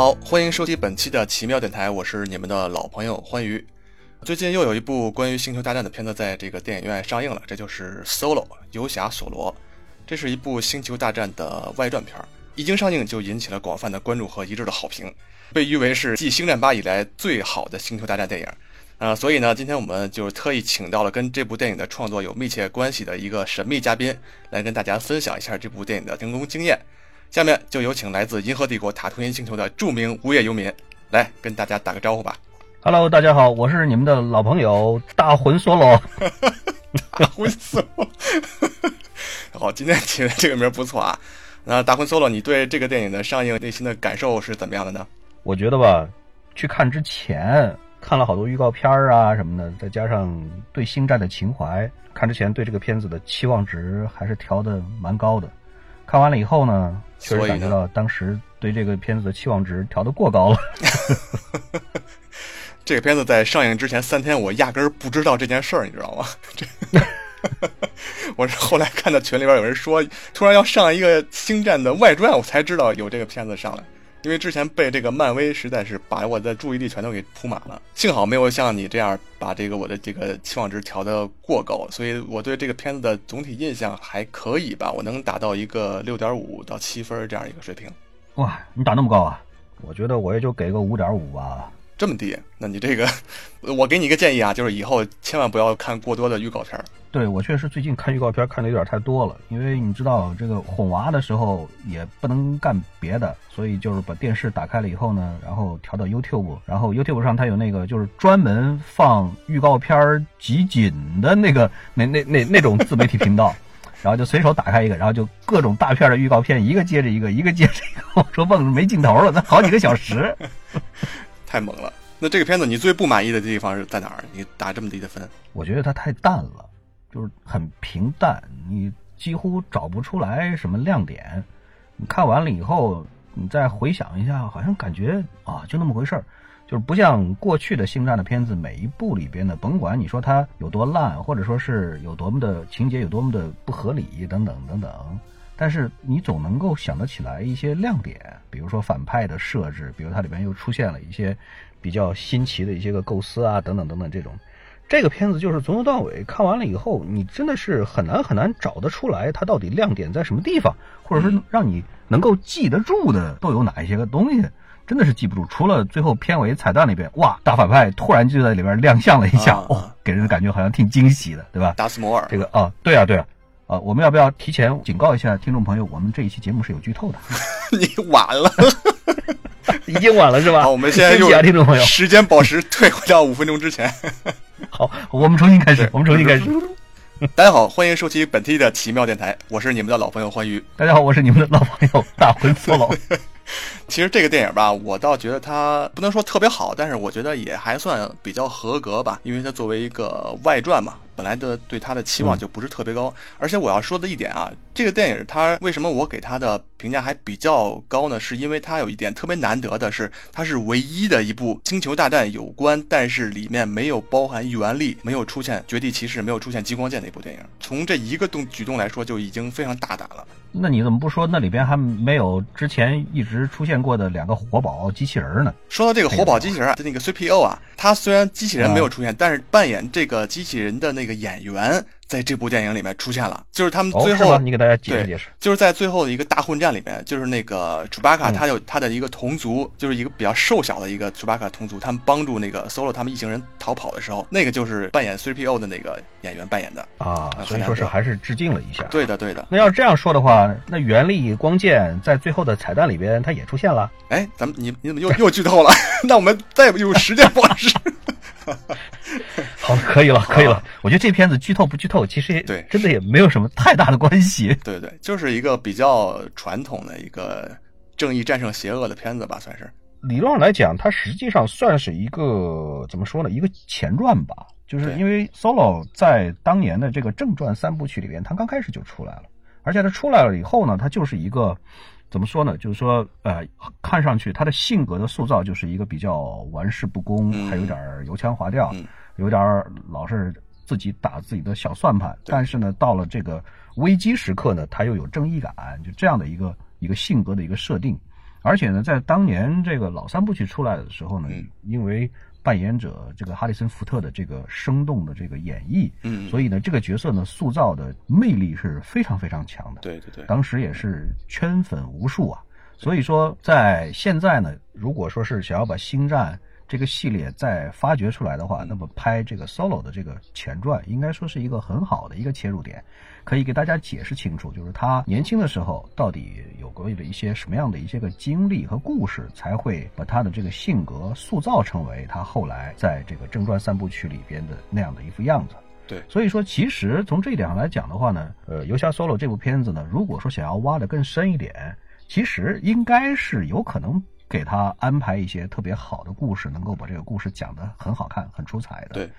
好，欢迎收听本期的奇妙电台，我是你们的老朋友欢愉。最近又有一部关于星球大战的片子在这个电影院上映了，这就是《Solo》游侠索罗。这是一部星球大战的外传片，一经上映就引起了广泛的关注和一致的好评，被誉为是继《星战八》以来最好的星球大战电影。啊，所以呢，今天我们就特意请到了跟这部电影的创作有密切关系的一个神秘嘉宾，来跟大家分享一下这部电影的成功经验。下面就有请来自银河帝国塔图因星球的著名无业游民来跟大家打个招呼吧。Hello，大家好，我是你们的老朋友大魂梭罗。大魂 solo，好，今天起的这个名儿不错啊。那大魂 solo，你对这个电影的上映内心的感受是怎么样的呢？我觉得吧，去看之前看了好多预告片儿啊什么的，再加上对星战的情怀，看之前对这个片子的期望值还是调的蛮高的。看完了以后呢，确实感觉到当时对这个片子的期望值调的过高了。这个片子在上映之前三天，我压根儿不知道这件事儿，你知道吗？这，我是后来看到群里边有人说，突然要上一个星战的外传，我才知道有这个片子上来。因为之前被这个漫威实在是把我的注意力全都给铺满了，幸好没有像你这样把这个我的这个期望值调得过高，所以我对这个片子的总体印象还可以吧，我能达到一个六点五到七分这样一个水平。哇，你打那么高啊？我觉得我也就给个五点五吧。这么低，那你这个，我给你一个建议啊，就是以后千万不要看过多的预告片。对我确实最近看预告片看的有点太多了，因为你知道这个哄娃的时候也不能干别的，所以就是把电视打开了以后呢，然后调到 YouTube，然后 YouTube 上它有那个就是专门放预告片集锦的那个那那那那种自媒体频道，然后就随手打开一个，然后就各种大片的预告片一个接着一个，一个接着一个，我说愣是没尽头了，那好几个小时。太猛了。那这个片子你最不满意的地方是在哪儿？你打这么低的分？我觉得它太淡了，就是很平淡，你几乎找不出来什么亮点。你看完了以后，你再回想一下，好像感觉啊，就那么回事儿，就是不像过去的星战的片子，每一部里边的，甭管你说它有多烂，或者说是有多么的情节有多么的不合理等等等等，但是你总能够想得起来一些亮点，比如说反派的设置，比如它里边又出现了一些比较新奇的一些个构思啊，等等等等这种。这个片子就是从头到尾看完了以后，你真的是很难很难找得出来它到底亮点在什么地方，或者说让你能够记得住的都有哪一些个东西，真的是记不住。除了最后片尾彩蛋里边，哇，大反派突然就在里边亮相了一下，啊哦，给人的感觉好像挺惊喜的，对吧？达斯摩尔这个啊，对啊，对啊，啊，我们要不要提前警告一下听众朋友，我们这一期节目是有剧透的，你晚了。已经晚了是吧？好，我们现在就 啊，听众朋友，时间宝石退回到五分钟之前。好，我们重新开始，我们重新开始。大家好，欢迎收听本期的奇妙电台，我是你们的老朋友欢愉。大家好，我是你们的老朋友大魂 solo。其实这个电影吧，我倒觉得它不能说特别好，但是我觉得也还算比较合格吧，因为它作为一个外传嘛，本来的对它的期望就不是特别高。而且我要说的一点啊，这个电影它为什么我给它的评价还比较高呢？是因为它有一点特别难得的是，它是唯一的一部星球大战有关，但是里面没有包含原力，没有出现绝地骑士，没有出现激光剑的一部电影。从这一个动举动来说，就已经非常大胆了。那你怎么不说那里边还没有之前一直出现过的两个活宝机器人呢？说到这个活宝机器人啊，就那个 CPO 啊，他虽然机器人没有出现，但是扮演这个机器人的那个演员在这部电影里面出现了，就是他们哦，最后？你给大家解释解释。就是在最后的一个大混战里面，就是那个楚巴卡，嗯他有他的一个同族，就是一个比较瘦小的一个楚巴卡同族，他们帮助那个 Solo 他们一行人逃跑的时候，那个就是扮演 CPO 的那个演员扮演的。啊很，所以说是还是致敬了一下。对的，对的。那要这样说的话，那原力光剑在最后的彩蛋里边它也出现了。哎，咱们你你怎么又又剧透了？那我们再也不进入时间宝石。好，可以了，可以了。我觉得这片子剧透不剧透，其实也对真的也没有什么太大的关系。对对，就是一个比较传统的一个正义战胜邪恶的片子吧，算是。理论上来讲，它实际上算是一个怎么说呢？一个前传吧。就是因为 Solo 在当年的这个正传三部曲里边，它刚开始就出来了，而且它出来了以后呢，它就是一个怎么说呢？就是说，呃，看上去他的性格的塑造就是一个比较玩世不恭，嗯还有点儿油腔滑调，嗯有点儿老是自己打自己的小算盘。但是呢，到了这个危机时刻呢，他又有正义感，就这样的一个一个性格的一个设定。而且呢，在当年这个老三部曲出来的时候呢，嗯因为扮演者这个哈里森福特的这个生动的这个演绎，嗯，所以呢，这个角色呢塑造的魅力是非常非常强的。对对对，当时也是圈粉无数啊。所以说，在现在呢，如果说是想要把星战这个系列再发掘出来的话，那么拍这个 Solo 的这个前传，应该说是一个很好的一个切入点，可以给大家解释清楚，就是他年轻的时候到底有过的一些什么样的一些个经历和故事，才会把他的这个性格塑造成为他后来在这个正传三部曲里边的那样的一副样子。对所以说，其实从这一点上来讲的话呢，呃，《游侠 Solo》这部片子呢，如果说想要挖得更深一点，其实应该是有可能给他安排一些特别好的故事，能够把这个故事讲得很好看、很出彩的。对，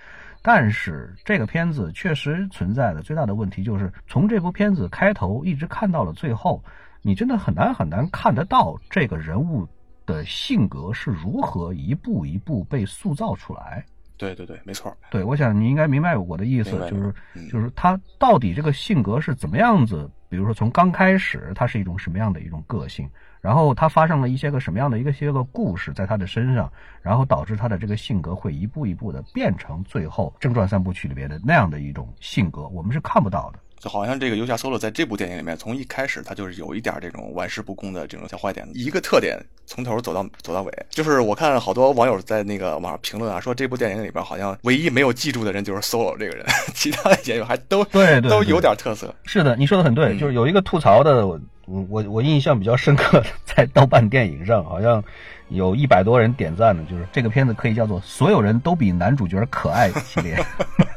但是这个片子确实存在的最大的问题就是，从这部片子开头一直看到了最后，你真的很难很难看得到这个人物的性格是如何一步一步被塑造出来。对对对，没错，对，我想你应该明白我的意思就是嗯就是他到底这个性格是怎么样子？比如说从刚开始他是一种什么样的一种个性，然后他发生了一些个什么样的一个些个故事在他的身上，然后导致他的这个性格会一步一步的变成最后正传三部曲里边的那样的一种性格，我们是看不到的。就好像这个游侠 solo 在这部电影里面，从一开始他就是有一点这种玩世不恭的这种小坏点，一个特点从头走到走到尾。就是我看好多网友在那个网上评论啊，说这部电影里边好像唯一没有记住的人就是 solo 这个人，其他的演员还都对都有点特色。是的，你说的很对，嗯就是有一个吐槽的，我我印象比较深刻的，在豆瓣电影上好像有一百多人点赞的，就是这个片子可以叫做所有人都比男主角可爱系列。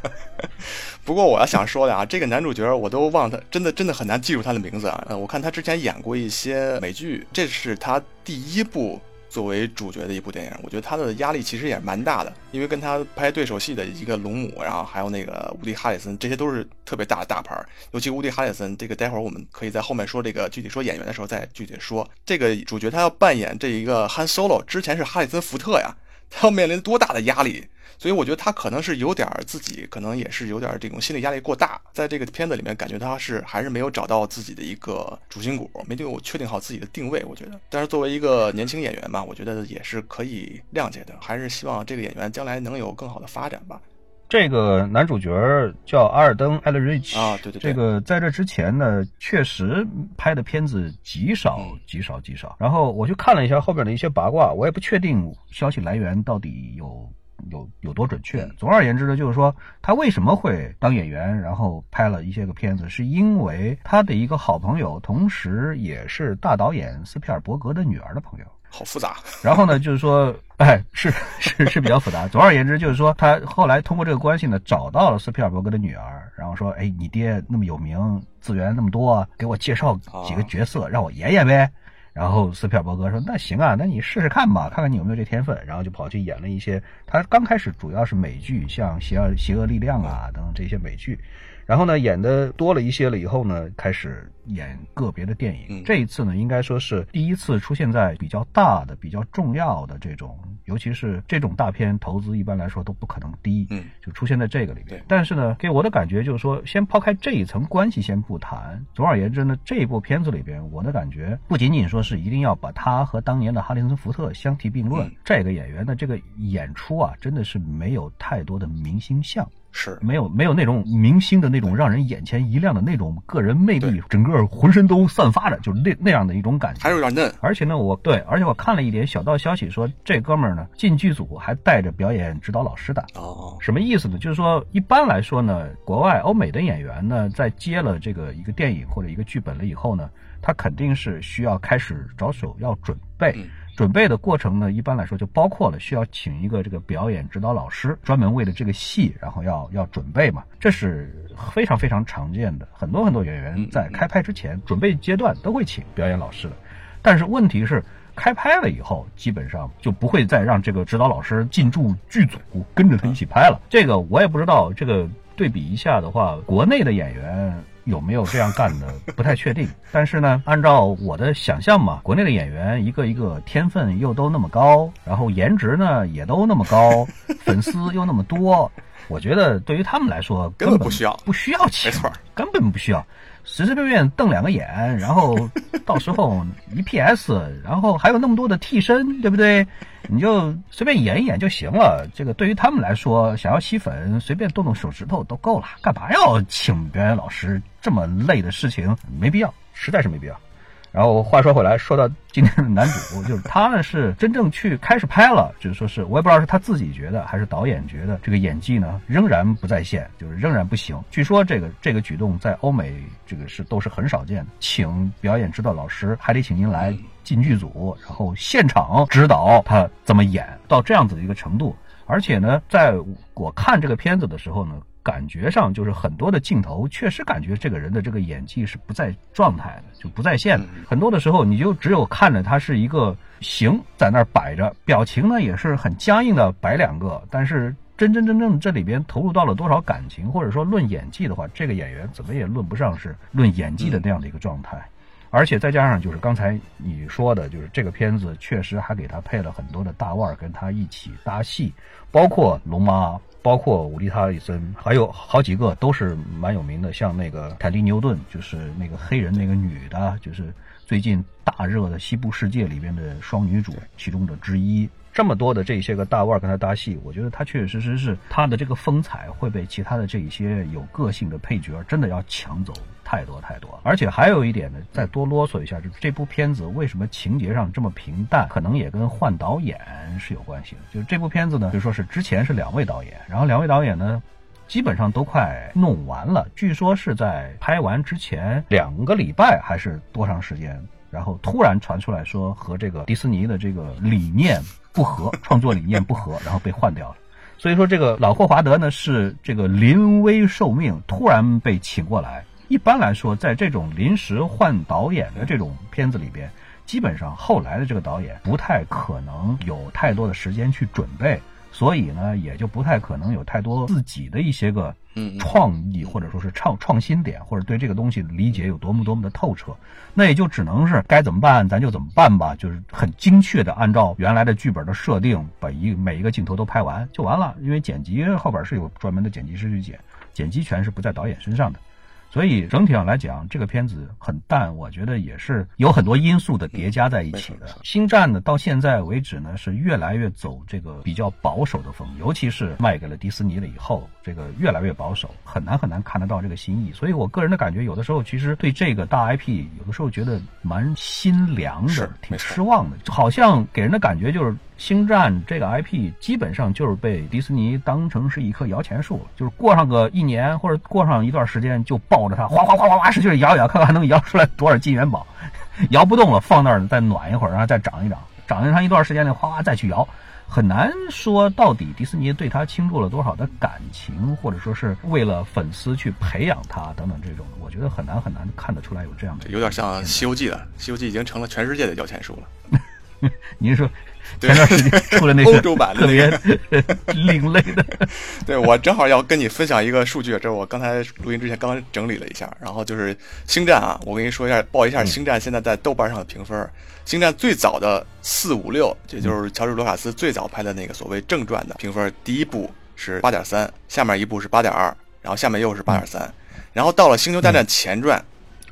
不过我要想说的啊，这个男主角我都忘他，真的真的很难记住他的名字啊。我看他之前演过一些美剧，这是他第一部作为主角的一部电影，我觉得他的压力其实也蛮大的，因为跟他拍对手戏的一个龙母，然后还有那个乌迪哈里森，这些都是特别大的大牌儿。尤其乌迪哈里森，这个待会儿我们可以在后面说这个具体说演员的时候再具体说。这个主角他要扮演这一个 Han Solo，之前是哈里森福特呀，他要面临多大的压力？所以我觉得他可能是有点儿自己，可能也是有点儿这种心理压力过大，在这个片子里面感觉他是还是没有找到自己的一个主心骨，没有确定好自己的定位。我觉得，但是作为一个年轻演员嘛，我觉得也是可以谅解的，还是希望这个演员将来能有更好的发展吧。这个男主角叫阿尔登·艾勒瑞奇啊对对对这个在这之前呢，确实拍的片子极少嗯极少极少。然后我去看了一下后边的一些八卦，我也不确定消息来源到底有有有多准确嗯。总而言之呢，就是说他为什么会当演员，然后拍了一些个片子，是因为他的一个好朋友，同时也是大导演斯皮尔伯格的女儿的朋友。好复杂，然后呢，就是说，哎，是 是是比较复杂。总而言之，就是说，他后来通过这个关系呢，找到了斯皮尔伯格的女儿，然后说，哎，你爹那么有名，资源那么多，给我介绍几个角色，让我演演呗。然后斯皮尔伯格说：“那行啊，那你试试看吧，看看你有没有这天分。”然后就跑去演了一些，他刚开始主要是美剧，像《邪恶邪恶力量》啊等等这些美剧。然后呢，演的多了一些了以后呢，开始演个别的电影。嗯这一次呢，应该说是第一次出现在比较大的、比较重要的这种，尤其是这种大片，投资一般来说都不可能低，嗯，就出现在这个里面。但是呢，给我的感觉就是说，先抛开这一层关系先不谈，总而言之呢，这部片子里边，我的感觉不仅仅说是一定要把他和当年的哈里森福特相提并论，嗯这个演员的这个演出啊，真的是没有太多的明星相。是没有没有那种明星的那种让人眼前一亮的那种个人魅力，整个浑身都散发着，就是那那样的一种感觉。还是有点嫩，而且呢，我对，而且我看了一点小道消息说，这哥们儿呢进剧组还带着表演指导老师的。哦，什么意思呢？就是说，一般来说呢，国外欧美的演员呢，在接了这个一个电影或者一个剧本了以后呢，他肯定是需要开始着手要准备。嗯准备的过程呢，一般来说就包括了需要请一个这个表演指导老师，专门为了这个戏，然后要要准备嘛，这是非常非常常见的。很多很多演员在开拍之前，准备阶段都会请表演老师的。但是问题是，开拍了以后，基本上就不会再让这个指导老师进驻剧组，跟着他一起拍了。这个我也不知道，这个对比一下的话，国内的演员。有没有这样干的不太确定，但是呢，按照我的想象嘛，国内的演员一个一个天分又都那么高，然后颜值呢也都那么高，粉丝又那么多，我觉得对于他们来说根本不需要。不需要钱，没错根本不需要。随随便便瞪两个眼，然后 到时候一 PS，然后还有那么多的替身，对不对？你就随便演一演就行了。这个对于他们来说，想要吸粉，随便动动手指头都够了，干嘛要请表演老师？这么累的事情没必要，实在是没必要。然后话说回来，说到今天的男主，就是他呢是真正去开始拍了，就是说是我也不知道是他自己觉得还是导演觉得这个演技呢仍然不在线，就是仍然不行。据说这个这个举动在欧美这个是都是很少见的，请表演指导老师还得请您来进剧组，然后现场指导他怎么演到这样子的一个程度。而且呢，在我看这个片子的时候呢。感觉上就是很多的镜头，确实感觉这个人的这个演技是不在状态的，就不在线的。很多的时候，你就只有看着他是一个形在那儿摆着，表情呢也是很僵硬的摆两个。但是真真正正这里边投入到了多少感情，或者说论演技的话，这个演员怎么也论不上是论演技的那样的一个状态。而且再加上就是刚才你说的，就是这个片子确实还给他配了很多的大腕儿跟他一起搭戏，包括龙妈。包括伍迪·哈里森，还有好几个都是蛮有名的，像那个凯蒂·牛顿，就是那个黑人那个女的，就是最近大热的《西部世界》里边的双女主其中的之一。这么多的这些个大腕跟她搭戏，我觉得她确确实实是她的这个风采会被其他的这一些有个性的配角真的要抢走太多太多。而且还有一点呢，再多啰嗦一下，就是这部片子为什么情节上这么平淡，可能也跟换导演是有关系的。就是这部片子呢，就说是之前是两位导演，然后两位导演呢，基本上都快弄完了，据说是在拍完之前两个礼拜还是多长时间，然后突然传出来说和这个迪士尼的这个理念。不合，创作理念不合，然后被换掉了。所以说，这个老霍华德呢是这个临危受命，突然被请过来。一般来说，在这种临时换导演的这种片子里边，基本上后来的这个导演不太可能有太多的时间去准备。所以呢，也就不太可能有太多自己的一些个创意，或者说是创创新点，或者对这个东西的理解有多么多么的透彻，那也就只能是该怎么办咱就怎么办吧，就是很精确的按照原来的剧本的设定，把一每一个镜头都拍完就完了。因为剪辑后边是有专门的剪辑师去剪，剪辑权是不在导演身上的。所以整体上来讲，这个片子很淡，我觉得也是有很多因素的叠加在一起的。星战呢，到现在为止呢，是越来越走这个比较保守的风，尤其是卖给了迪士尼了以后，这个越来越保守，很难很难看得到这个新意。所以我个人的感觉，有的时候其实对这个大 IP，有的时候觉得蛮心凉的，挺失望的，好像给人的感觉就是。星战这个 IP 基本上就是被迪士尼当成是一棵摇钱树，就是过上个一年或者过上一段时间就抱着它哗哗哗哗哗使劲摇一摇，看看还能摇出来多少金元宝。摇不动了，放那儿再暖一会儿，然后再长一长，长上一段时间呢，哗哗再去摇。很难说到底迪士尼对它倾注了多少的感情，或者说是为了粉丝去培养它等等这种，我觉得很难很难看得出来有这样的。有点像《西游记》了，《西游记》已经成了全世界的摇钱树了。您说？前段时间出了那欧洲版特别另类的，对我正好要跟你分享一个数据，这是我刚才录音之前刚整理了一下，然后就是《星战》啊，我跟你说一下，报一下《星战》现在在豆瓣上的评分，《星战》最早的四五六，也就是乔治·卢卡斯最早拍的那个所谓正传的评分，第一部是八点三，下面一部是八点二，然后下面又是八点三，然后到了《星球大战前传》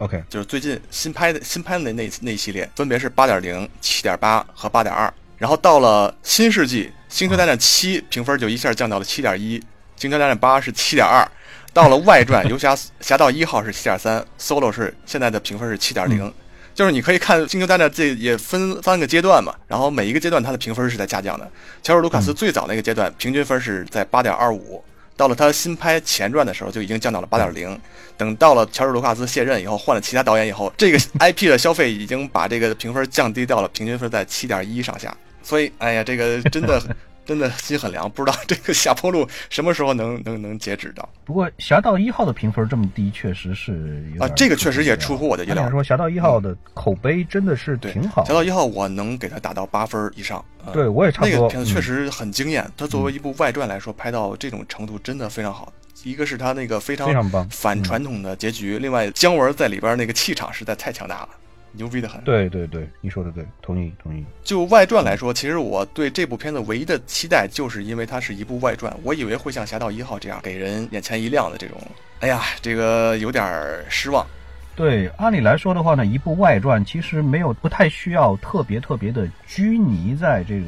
，OK，就是最近新拍的新拍的那那那系列，分别是八点零、七点八和八点二。然后到了新世纪，《星球大战七》评分就一下降到了七点一，《星球大战八》是七点二，到了外传《游侠侠盗一号》是七点三，Solo 是现在的评分是七点零，就是你可以看《星球大战》这也分三个阶段嘛，然后每一个阶段它的评分是在下降的。乔治·卢卡斯最早那个阶段平均分是在八点二五。到了他新拍前传的时候，就已经降到了八点零。等到了乔治·卢卡斯卸任以后，换了其他导演以后，这个 IP 的消费已经把这个评分降低到了，平均分在七点一上下。所以，哎呀，这个真的。真的心很凉，不知道这个下坡路什么时候能 能能截止到。不过《侠盗一号》的评分这么低，确实是啊，这个确实也出乎我的意料。说《侠盗一号》的口碑真的是挺好，《侠盗一号》我能给它打到八分以上。对，我也差不多。那个片子确实很惊艳，它作为一部外传来说，拍到这种程度真的非常好。一个是他那个非常非常棒反传统的结局，另外姜文在里边那个气场实在太强大了。牛逼的很，对对对，你说的对，同意同意。就外传来说，其实我对这部片子唯一的期待，就是因为它是一部外传，我以为会像《侠盗一号》这样给人眼前一亮的这种。哎呀，这个有点失望。对，按理来说的话呢，一部外传其实没有不太需要特别特别的拘泥在这个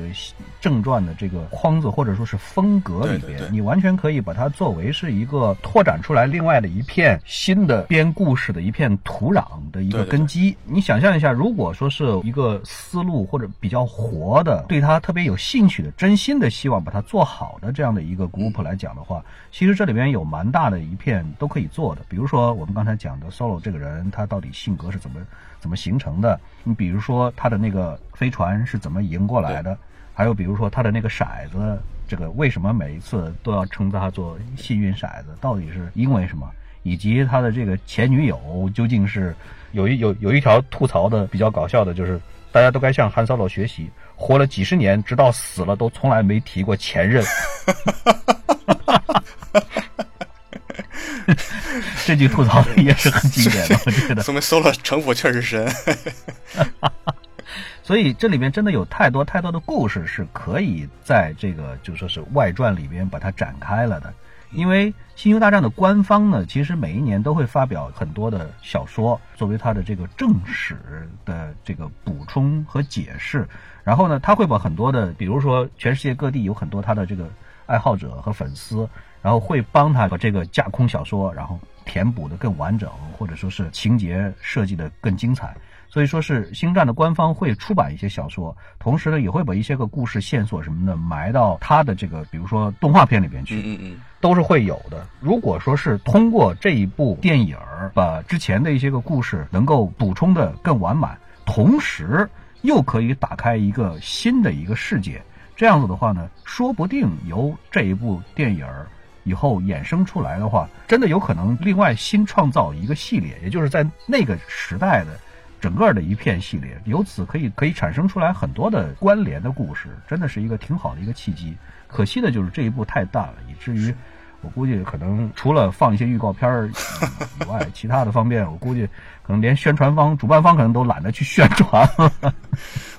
正传的这个框子或者说是风格里边，对对对你完全可以把它作为是一个拓展出来另外的一片新的编故事的一片土壤的一个根基。你想象一下，如果说是一个思路或者比较活的，对他特别有兴趣的，真心的希望把它做好的这样的一个 group 来讲的话，其实这里边有蛮大的一片都可以做的。比如说我们刚才讲的 Solo 这个人，他到底性格是怎么怎么形成的？你比如说他的那个飞船是怎么赢过来的？还有比如说他的那个骰子，这个为什么每一次都要称他做幸运骰子？到底是因为什么？以及他的这个前女友究竟是有一有有一条吐槽的比较搞笑的，就是大家都该向韩 Solo 学习，活了几十年，直到死了都从来没提过前任。这句吐槽也是很经典的，我觉得。说明 Solo 城府确实深。所以这里面真的有太多太多的故事是可以在这个就说是外传里边把它展开了的。因为《星球大战》的官方呢，其实每一年都会发表很多的小说，作为它的这个正史的这个补充和解释。然后呢，他会把很多的，比如说全世界各地有很多他的这个爱好者和粉丝，然后会帮他把这个架空小说，然后填补的更完整，或者说是情节设计的更精彩。所以说是星战的官方会出版一些小说，同时呢也会把一些个故事线索什么的埋到他的这个，比如说动画片里边去，嗯嗯嗯，都是会有的。如果说是通过这一部电影儿把之前的一些个故事能够补充的更完满，同时又可以打开一个新的一个世界，这样子的话呢，说不定由这一部电影儿以后衍生出来的话，真的有可能另外新创造一个系列，也就是在那个时代的。整个的一片系列，由此可以可以产生出来很多的关联的故事，真的是一个挺好的一个契机。可惜的就是这一步太淡了，以至于我估计可能除了放一些预告片儿以外，其他的方面我估计可能连宣传方、主办方可能都懒得去宣传。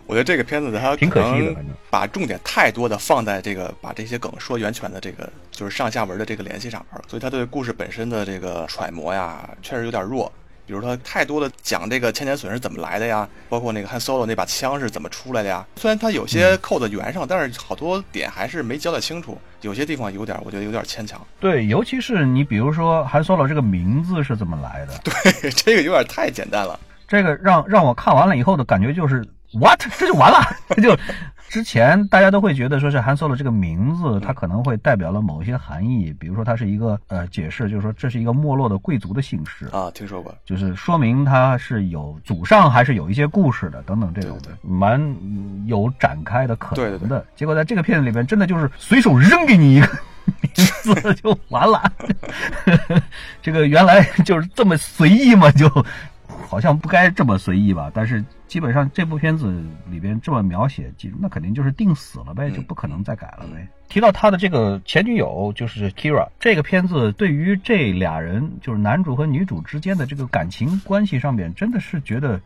我觉得这个片子它 挺可惜的，把重点太多的放在这个把这些梗说源泉的这个就是上下文的这个联系上面了，所以他对故事本身的这个揣摩呀，确实有点弱。比如说，太多的讲这个千年隼是怎么来的呀，包括那个汉 Solo 那把枪是怎么出来的呀。虽然他有些扣在圆上，但是好多点还是没交代清楚，有些地方有点，我觉得有点牵强。对，尤其是你比如说韩 Solo 这个名字是怎么来的？对，这个有点太简单了。这个让让我看完了以后的感觉就是 what，这就完了，这就。之前大家都会觉得说是韩 Solo 这个名字，它可能会代表了某一些含义，比如说它是一个呃解释，就是说这是一个没落的贵族的姓氏。啊，听说过，就是说明他是有祖上还是有一些故事的等等这种对对蛮有展开的可能的。结果在这个片子里边，真的就是随手扔给你一个 名字就完了，这个原来就是这么随意嘛，就好像不该这么随意吧，但是。基本上这部片子里边这么描写，那肯定就是定死了呗，就不可能再改了呗。提到他的这个前女友就是 Kira，这个片子对于这俩人就是男主和女主之间的这个感情关系上面，真的是觉得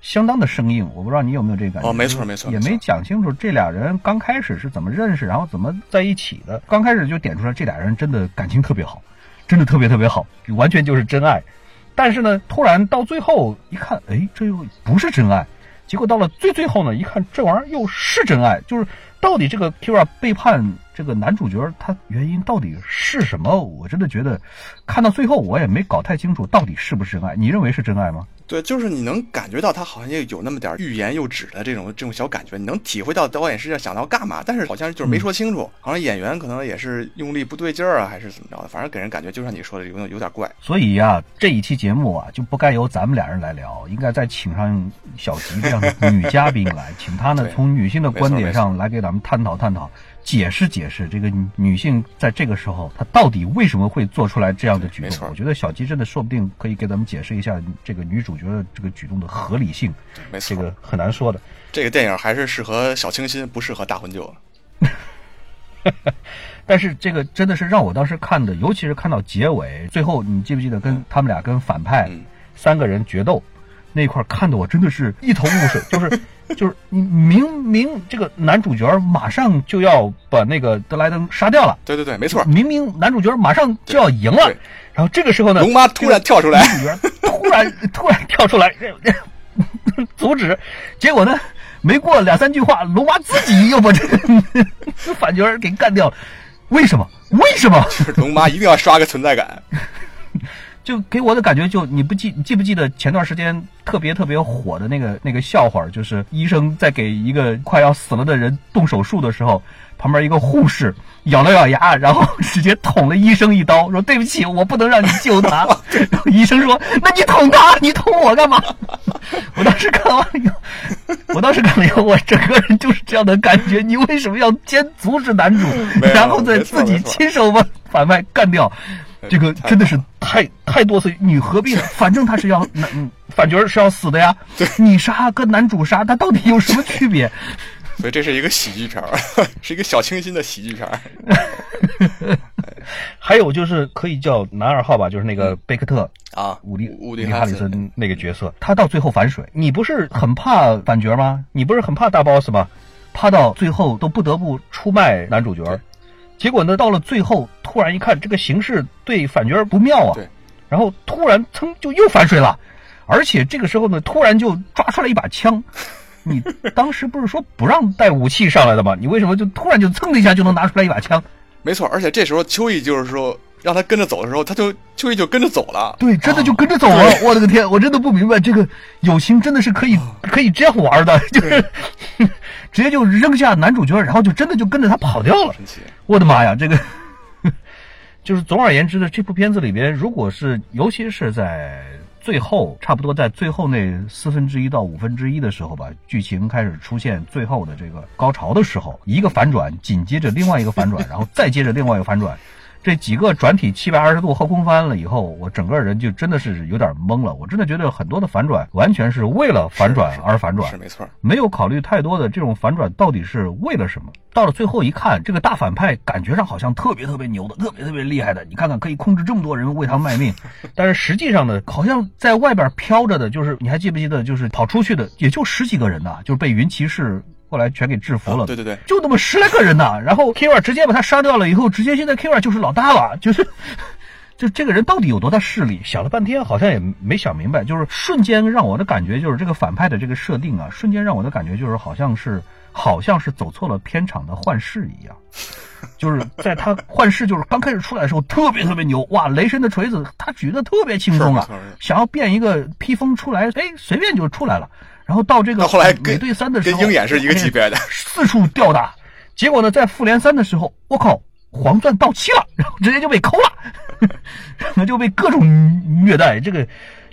相当的生硬。我不知道你有没有这个感觉？哦，没错没错，也没讲清楚这俩人刚开始是怎么认识，然后怎么在一起的。刚开始就点出来这俩人真的感情特别好，真的特别特别好，完全就是真爱。但是呢，突然到最后一看，哎，这又不是真爱。结果到了最最后呢，一看这玩意儿又是真爱。就是到底这个 Kira 背叛这个男主角，他原因到底是什么？我真的觉得，看到最后我也没搞太清楚，到底是不是真爱？你认为是真爱吗？对，就是你能感觉到他好像也有那么点欲言又止的这种这种小感觉，你能体会到导演是要想到干嘛，但是好像就是没说清楚，嗯、好像演员可能也是用力不对劲儿啊，还是怎么着的，反正给人感觉就像你说的有有点怪。所以呀、啊，这一期节目啊就不该由咱们俩人来聊，应该再请上小吉这样的女嘉宾来，请她呢 从女性的观点上来给咱们探讨探讨。解释解释这个女性在这个时候她到底为什么会做出来这样的举动？我觉得小鸡真的说不定可以给咱们解释一下这个女主角的这个举动的合理性。没错，这个很难说的。这个电影还是适合小清新，不适合大婚旧。但是这个真的是让我当时看的，尤其是看到结尾，最后你记不记得跟他们俩跟反派、嗯、三个人决斗那块，看的我真的是一头雾水，就是。就是你明明这个男主角马上就要把那个德莱登杀掉了，对对对，没错，明明男主角马上就要赢了，然后这个时候呢，龙妈突然跳出来，女主角突然突然跳出来 阻止，结果呢，没过两三句话，龙妈自己又把这个 反角给干掉了。为什么？为什么？就是龙妈一定要刷个存在感。就给我的感觉，就你不记你记不记得前段时间特别特别火的那个那个笑话，就是医生在给一个快要死了的人动手术的时候，旁边一个护士咬了咬牙，然后直接捅了医生一刀，说对不起，我不能让你救他。然后医生说，那你捅他，你捅我干嘛？我当时看完以后，我当时看了以后，我整个人就是这样的感觉。你为什么要先阻止男主，然后再自己亲手把反派干掉？这个真的是太太多次，你何必呢？反正他是要 男反角是要死的呀。你杀跟男主杀，他到底有什么区别？所以这是一个喜剧片儿 是一个小清新的喜剧片儿还有就是可以叫男二号吧，就是那个贝克特啊，伍迪伍迪哈里森那个角色，他到最后反水，你不是很怕反角吗？你不是很怕大 boss 吗？怕到最后都不得不出卖男主角。结果呢？到了最后，突然一看，这个形势对反角不妙啊！对，然后突然噌就又反水了，而且这个时候呢，突然就抓出来一把枪。你当时不是说不让带武器上来的吗？你为什么就突然就噌的一下就能拿出来一把枪？没错，而且这时候秋意就是说让他跟着走的时候，他就秋叶就跟着走了。对，真的就跟着走了。我的个天，我真的不明白这个友情真的是可以 可以这样玩的，就是。直接就扔下男主角，然后就真的就跟着他跑掉了。我的妈呀，这个就是总而言之的这部片子里边，如果是尤其是在最后，差不多在最后那四分之一到五分之一的时候吧，剧情开始出现最后的这个高潮的时候，一个反转紧接着另外一个反转，然后再接着另外一个反转。这几个转体七百二十度后空翻了以后，我整个人就真的是有点懵了。我真的觉得很多的反转完全是为了反转而反转，是没错，没有考虑太多的这种反转到底是为了什么。到了最后一看，这个大反派感觉上好像特别特别牛的，特别特别厉害的。你看看，可以控制这么多人为他卖命，但是实际上呢，好像在外边飘着的，就是你还记不记得，就是跑出去的也就十几个人呐，就是被云骑士。后来全给制服了，对对对，就那么十来个人呐。然后 K 二直接把他杀掉了，以后直接现在 K 二就是老大了，就是，就这个人到底有多大势力？想了半天，好像也没想明白。就是瞬间让我的感觉，就是这个反派的这个设定啊，瞬间让我的感觉就是好像是好像是走错了片场的幻视一样。就是在他幻视就是刚开始出来的时候特别特别牛哇，雷神的锤子他举得特别轻松啊，想要变一个披风出来，哎，随便就出来了。然后到这个后来美队三的时候，跟鹰眼是一个级别的，四处吊打。结果呢，在复联三的时候，我靠，黄钻到期了，然后直接就被抠了，然后就被各种虐待。这个。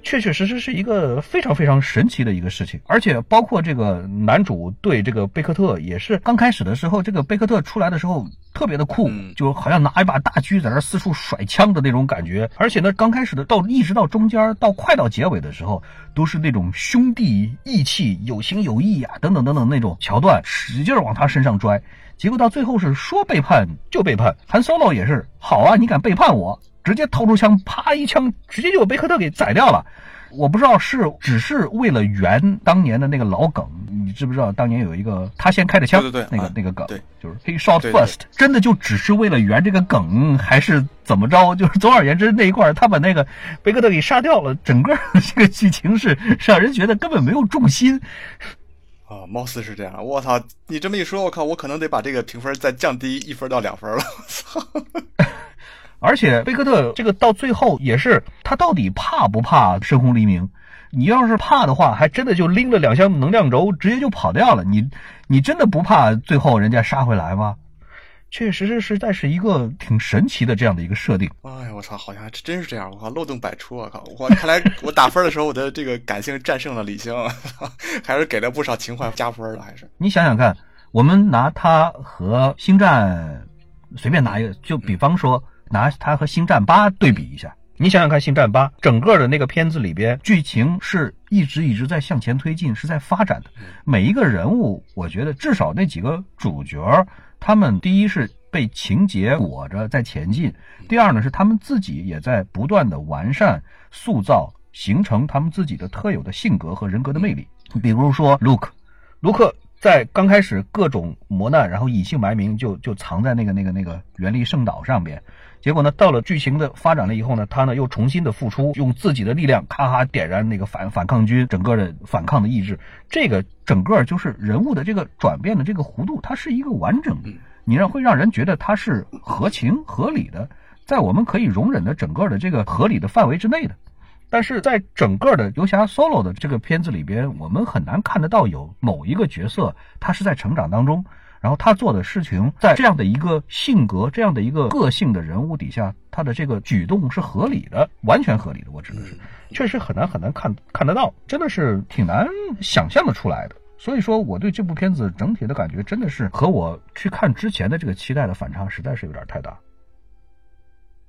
确确实实是一个非常非常神奇的一个事情，而且包括这个男主对这个贝克特也是刚开始的时候，这个贝克特出来的时候特别的酷，就好像拿一把大狙在那四处甩枪的那种感觉。而且呢，刚开始的到一直到中间到快到结尾的时候，都是那种兄弟义气、有情有义啊等等等等那种桥段，使劲往他身上拽。结果到最后是说背叛就背叛，韩 solo 也是好啊，你敢背叛我？直接掏出枪，啪一枪，直接就把贝克特给宰掉了。我不知道是只是为了圆当年的那个老梗，你知不知道当年有一个他先开的枪，对对对，那个那个梗，对，就是 he shot first，真的就只是为了圆这个梗，还是怎么着？就是总而言之那一块他把那个贝克特给杀掉了，整个 这个剧情是让人觉得根本没有重心。啊，貌似是这样。我操，你这么一说，我靠，我可能得把这个评分再降低一分到两分了。我操！而且贝克特这个到最后也是，他到底怕不怕深红黎明？你要是怕的话，还真的就拎了两箱能量轴，直接就跑掉了。你你真的不怕最后人家杀回来吗？确实是实在是一个挺神奇的这样的一个设定。哎呀，我操，好像还真是这样。我靠，漏洞百出。我靠，我看来 我打分的时候，我的这个感性战胜了理性，还是给了不少情怀加分了。还是你想想看，我们拿它和星战随便拿一个，就比方说。拿它和《星战八》对比一下，你想想看，《星战八》整个的那个片子里边，剧情是一直一直在向前推进，是在发展的。每一个人物，我觉得至少那几个主角，他们第一是被情节裹着在前进，第二呢是他们自己也在不断的完善、塑造、形成他们自己的特有的性格和人格的魅力。比如说，卢克，卢克。在刚开始各种磨难，然后隐姓埋名，就就藏在那个那个那个原力圣岛上边。结果呢，到了剧情的发展了以后呢，他呢又重新的复出，用自己的力量咔咔点燃那个反反抗军整个的反抗的意志。这个整个就是人物的这个转变的这个弧度，它是一个完整的，你让会让人觉得它是合情合理的，在我们可以容忍的整个的这个合理的范围之内的。但是在整个的游侠 solo 的这个片子里边，我们很难看得到有某一个角色他是在成长当中。然后他做的事情，在这样的一个性格、这样的一个个性的人物底下，他的这个举动是合理的，完全合理的。我指的是，确实很难很难看看得到，真的是挺难想象的出来的。所以说，我对这部片子整体的感觉，真的是和我去看之前的这个期待的反差，实在是有点太大。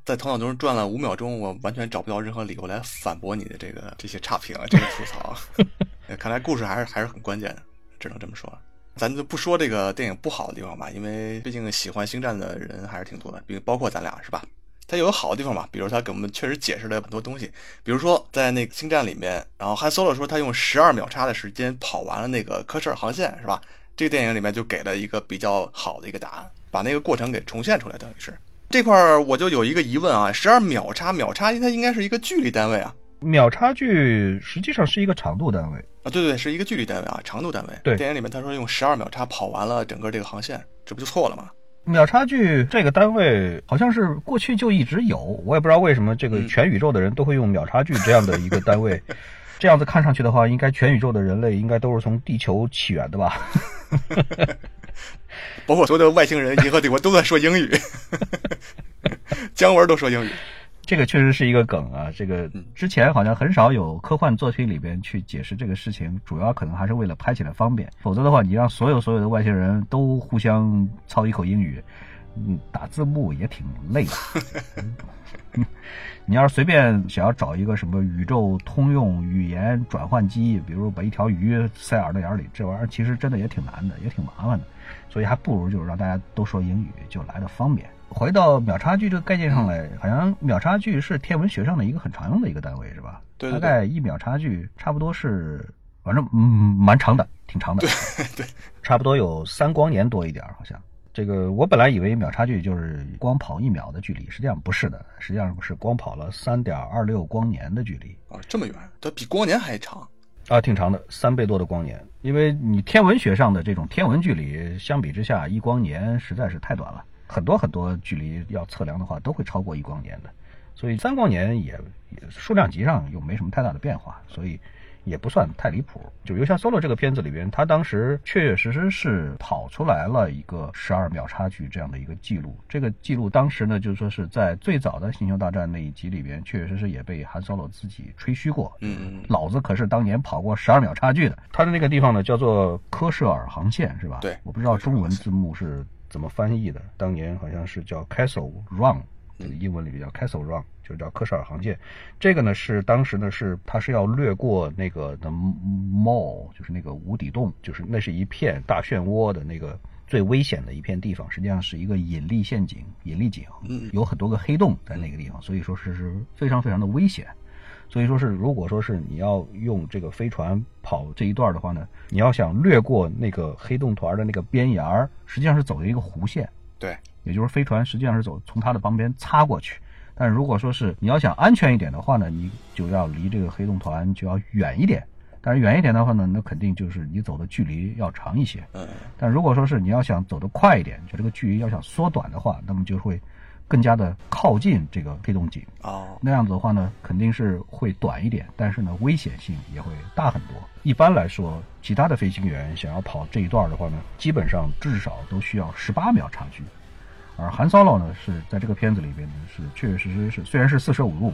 在头脑中转了五秒钟，我完全找不到任何理由来反驳你的这个这些差评啊，这个吐槽。看来故事还是还是很关键的，只能这么说。咱就不说这个电影不好的地方吧，因为毕竟喜欢星战的人还是挺多的，比包括咱俩是吧？它有好的地方吧，比如它给我们确实解释了很多东西，比如说在那个星战里面，然后汉 Solo 说他用十二秒差的时间跑完了那个科舍尔航线是吧？这个电影里面就给了一个比较好的一个答案，把那个过程给重现出来，等于是这块儿我就有一个疑问啊，十二秒差秒差它应该是一个距离单位啊。秒差距实际上是一个长度单位啊，对对，是一个距离单位啊，长度单位。对，电影里面他说用十二秒差跑完了整个这个航线，这不就错了吗？秒差距这个单位好像是过去就一直有，我也不知道为什么这个全宇宙的人都会用秒差距这样的一个单位。这样子看上去的话，应该全宇宙的人类应该都是从地球起源的吧？包括所有的外星人、银河帝国都在说英语，姜文都说英语。这个确实是一个梗啊！这个之前好像很少有科幻作品里边去解释这个事情，主要可能还是为了拍起来方便。否则的话，你让所有所有的外星人都互相操一口英语，嗯，打字幕也挺累的。你要是随便想要找一个什么宇宙通用语言转换机，比如把一条鱼塞耳朵眼里，这玩意儿其实真的也挺难的，也挺麻烦的。所以还不如就是让大家都说英语，就来的方便。回到秒差距这个概念上来，好像秒差距是天文学上的一个很常用的一个单位，是吧？对，大概一秒差距差不多是，反正嗯蛮长的，挺长的。对 对，差不多有三光年多一点，好像。这个我本来以为秒差距就是光跑一秒的距离，实际上不是的，实际上是光跑了三点二六光年的距离啊，这么远，它比光年还长啊，挺长的，三倍多的光年。因为你天文学上的这种天文距离相比之下，一光年实在是太短了。很多很多距离要测量的话，都会超过一光年的，所以三光年也数量级上又没什么太大的变化，所以也不算太离谱。就游侠 solo 这个片子里边，他当时确确实实是跑出来了一个十二秒差距这样的一个记录。这个记录当时呢，就说是在最早的星球大战那一集里边，确确实实也被韩 solo 自己吹嘘过。嗯嗯，老子可是当年跑过十二秒差距的。他的那个地方呢，叫做科舍尔航线，是吧？对，我不知道中文字幕是。怎么翻译的？当年好像是叫 Castle Run，英文里面叫 Castle Run，就叫科舍尔航线。这个呢是当时呢是它是要掠过那个的 Mall，就是那个无底洞，就是那是一片大漩涡的那个最危险的一片地方，实际上是一个引力陷阱、引力井，有很多个黑洞在那个地方，所以说是是非常非常的危险。所以说是，如果说是你要用这个飞船跑这一段的话呢，你要想掠过那个黑洞团的那个边沿儿，实际上是走的一个弧线。对，也就是飞船实际上是走从它的旁边擦过去。但如果说是你要想安全一点的话呢，你就要离这个黑洞团就要远一点。但是远一点的话呢，那肯定就是你走的距离要长一些。嗯。但如果说是你要想走得快一点，就这个距离要想缩短的话，那么就会。更加的靠近这个黑洞井哦，那样子的话呢，肯定是会短一点，但是呢，危险性也会大很多。一般来说，其他的飞行员想要跑这一段的话呢，基本上至少都需要十八秒差距，而韩 Solo 呢是在这个片子里边呢是确确实实是虽然是四舍五入，